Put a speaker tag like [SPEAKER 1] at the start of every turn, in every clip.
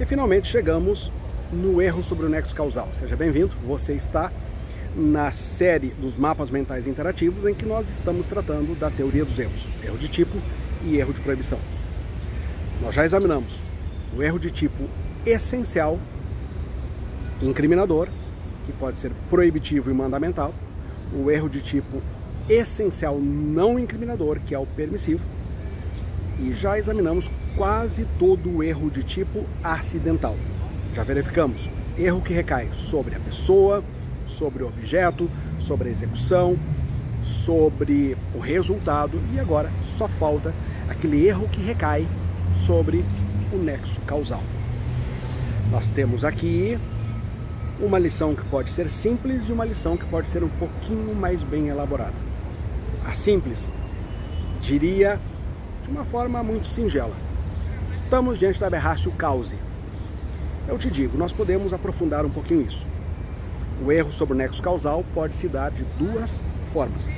[SPEAKER 1] E finalmente chegamos no erro sobre o nexo causal. Seja bem-vindo, você está na série dos mapas mentais interativos em que nós estamos tratando da teoria dos erros, erro de tipo e erro de proibição. Nós já examinamos o erro de tipo essencial, incriminador, que pode ser proibitivo e mandamental, o erro de tipo essencial não incriminador, que é o permissivo, e já examinamos quase todo erro de tipo acidental. Já verificamos erro que recai sobre a pessoa, sobre o objeto, sobre a execução, sobre o resultado e agora só falta aquele erro que recai sobre o nexo causal. Nós temos aqui uma lição que pode ser simples e uma lição que pode ser um pouquinho mais bem elaborada. A simples, diria de uma forma muito singela. Estamos diante da aberrácio cause. Eu te digo, nós podemos aprofundar um pouquinho isso. O erro sobre o nexo causal pode se dar de duas formas: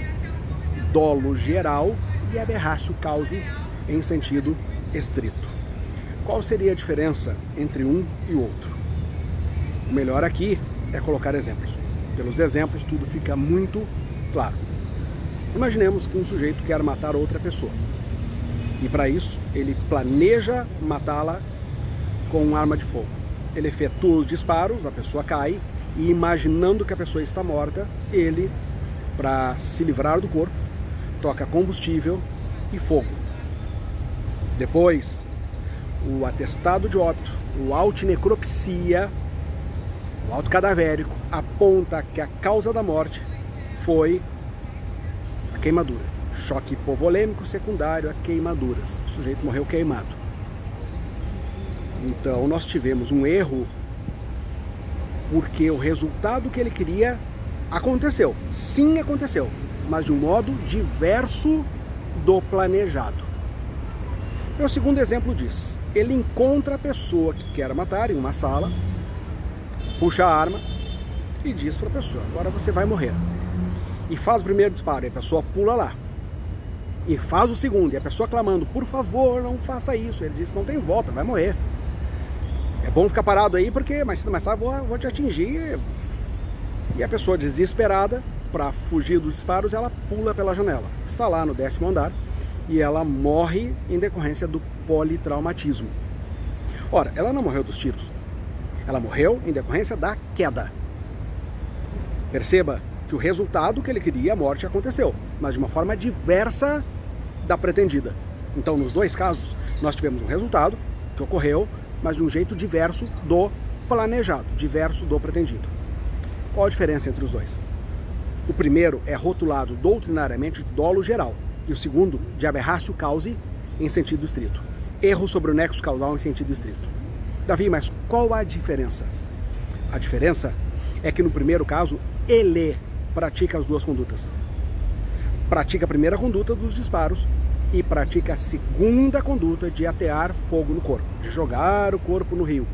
[SPEAKER 1] dolo geral e aberrácio cause em sentido estrito. Qual seria a diferença entre um e outro? O melhor aqui é colocar exemplos. Pelos exemplos, tudo fica muito claro. Imaginemos que um sujeito quer matar outra pessoa. E para isso, ele planeja matá-la com uma arma de fogo. Ele efetua os disparos, a pessoa cai, e imaginando que a pessoa está morta, ele, para se livrar do corpo, toca combustível e fogo. Depois, o atestado de óbito, o autinecropsia, o auto cadavérico aponta que a causa da morte foi a queimadura. Choque hipovolêmico secundário a queimaduras. O sujeito morreu queimado. Então nós tivemos um erro porque o resultado que ele queria aconteceu. Sim, aconteceu, mas de um modo diverso do planejado. Meu segundo exemplo diz: ele encontra a pessoa que quer matar em uma sala, puxa a arma e diz para a pessoa: agora você vai morrer. E faz o primeiro disparo, e a pessoa pula lá. E faz o segundo, e a pessoa clamando: por favor, não faça isso. Ele diz: não tem volta, vai morrer. É bom ficar parado aí, porque mais cedo mais tarde vou, vou te atingir. E a pessoa desesperada, para fugir dos disparos, ela pula pela janela. Está lá no décimo andar e ela morre em decorrência do politraumatismo. Ora, ela não morreu dos tiros, ela morreu em decorrência da queda. Perceba que o resultado que ele queria, a morte, aconteceu, mas de uma forma diversa da pretendida. Então, nos dois casos, nós tivemos um resultado que ocorreu, mas de um jeito diverso do planejado, diverso do pretendido. Qual a diferença entre os dois? O primeiro é rotulado doutrinariamente de dolo geral e o segundo de aberrácio cause em sentido estrito. Erro sobre o nexo causal em sentido estrito. Davi, mas qual a diferença? A diferença é que no primeiro caso, ele pratica as duas condutas. Pratica a primeira conduta dos disparos e pratica a segunda conduta de atear fogo no corpo, de jogar o corpo no rio.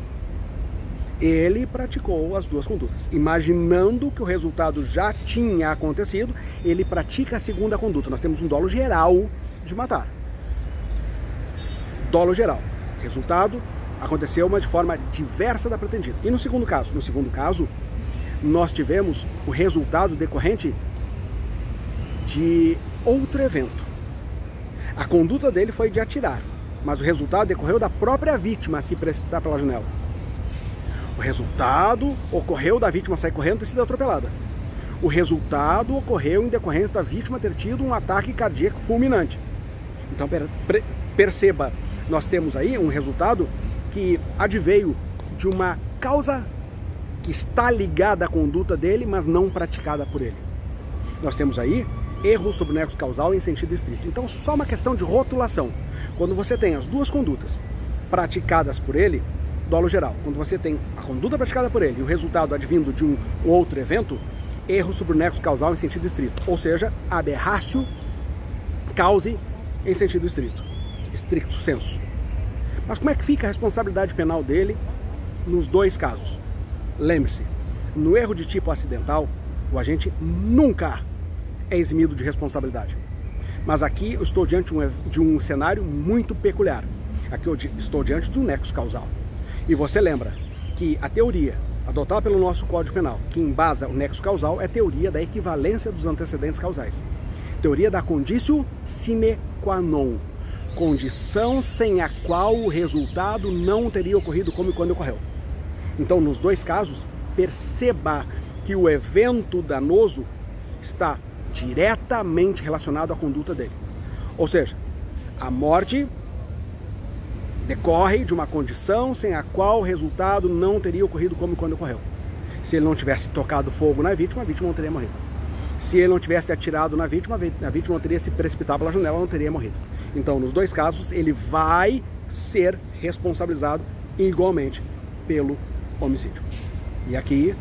[SPEAKER 1] Ele praticou as duas condutas. Imaginando que o resultado já tinha acontecido, ele pratica a segunda conduta. Nós temos um dolo geral de matar. Dolo geral. Resultado, aconteceu, mas de forma diversa da pretendida. E no segundo caso? No segundo caso, nós tivemos o resultado decorrente de outro evento. A conduta dele foi de atirar, mas o resultado decorreu da própria vítima se precipitar pela janela. O resultado ocorreu da vítima sair correndo e ter sido atropelada. O resultado ocorreu em decorrência da vítima ter tido um ataque cardíaco fulminante. Então perceba, nós temos aí um resultado que adveio de uma causa que está ligada à conduta dele, mas não praticada por ele. Nós temos aí erro sobre o nexo causal em sentido estrito. Então, só uma questão de rotulação. Quando você tem as duas condutas praticadas por ele, dolo geral. Quando você tem a conduta praticada por ele e o resultado advindo de um outro evento, erro sobre o nexo causal em sentido estrito. Ou seja, aberrácio cause em sentido estrito. Estricto senso. Mas como é que fica a responsabilidade penal dele nos dois casos? Lembre-se, no erro de tipo acidental, o agente nunca é eximido de responsabilidade. Mas aqui eu estou diante de um, cenário muito peculiar. Aqui eu estou diante de um nexo causal. E você lembra que a teoria adotada pelo nosso Código Penal, que embasa o nexo causal, é teoria da equivalência dos antecedentes causais. Teoria da conditio sine qua non. Condição sem a qual o resultado não teria ocorrido como e quando ocorreu. Então, nos dois casos, perceba que o evento danoso está diretamente relacionado à conduta dele. Ou seja, a morte decorre de uma condição sem a qual o resultado não teria ocorrido como quando ocorreu. Se ele não tivesse tocado fogo na vítima, a vítima não teria morrido. Se ele não tivesse atirado na vítima, a vítima não teria se precipitado pela janela, não teria morrido. Então, nos dois casos, ele vai ser responsabilizado igualmente pelo homicídio. E aqui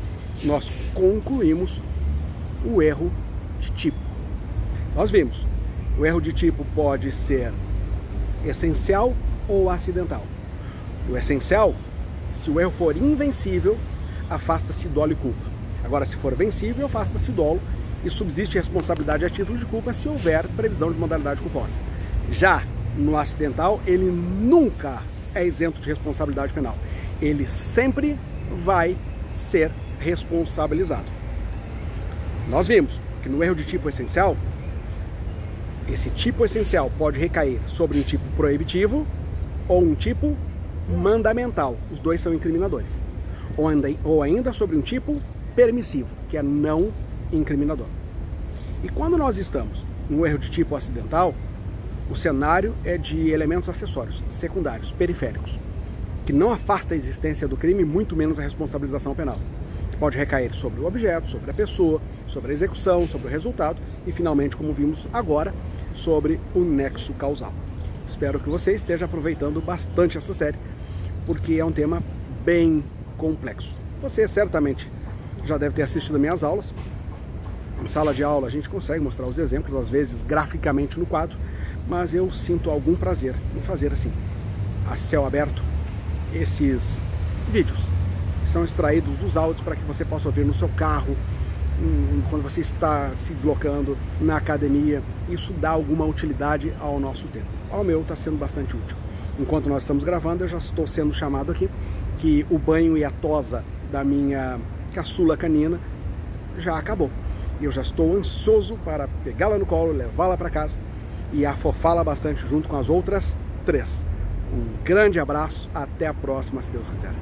[SPEAKER 1] nós concluímos o erro de tipo. Nós vimos, o erro de tipo pode ser essencial ou acidental. O essencial, se o erro for invencível, afasta-se dolo e culpa. Agora, se for vencível, afasta-se dolo e subsiste responsabilidade a título de culpa se houver previsão de modalidade culposa. Já no acidental, ele nunca é isento de responsabilidade penal. Ele sempre vai ser responsabilizado. Nós vimos que no erro de tipo essencial, esse tipo essencial pode recair sobre um tipo proibitivo ou um tipo mandamental. Os dois são incriminadores. Ou ainda sobre um tipo permissivo, que é não incriminador. E quando nós estamos no erro de tipo acidental, o cenário é de elementos acessórios, secundários, periféricos, que não afasta a existência do crime, muito menos a responsabilização penal. Pode recair sobre o objeto, sobre a pessoa, sobre a execução, sobre o resultado e, finalmente, como vimos agora, sobre o nexo causal. Espero que você esteja aproveitando bastante essa série, porque é um tema bem complexo. Você certamente já deve ter assistido minhas aulas, em sala de aula a gente consegue mostrar os exemplos, às vezes graficamente no quadro, mas eu sinto algum prazer em fazer assim, a céu aberto, esses vídeos que são extraídos dos áudios para que você possa ouvir no seu carro, quando você está se deslocando na academia. Isso dá alguma utilidade ao nosso tempo. Ao meu está sendo bastante útil. Enquanto nós estamos gravando, eu já estou sendo chamado aqui que o banho e a tosa da minha caçula canina já acabou. E eu já estou ansioso para pegá-la no colo, levá-la para casa e afofá-la bastante junto com as outras três. Um grande abraço, até a próxima, se Deus quiser.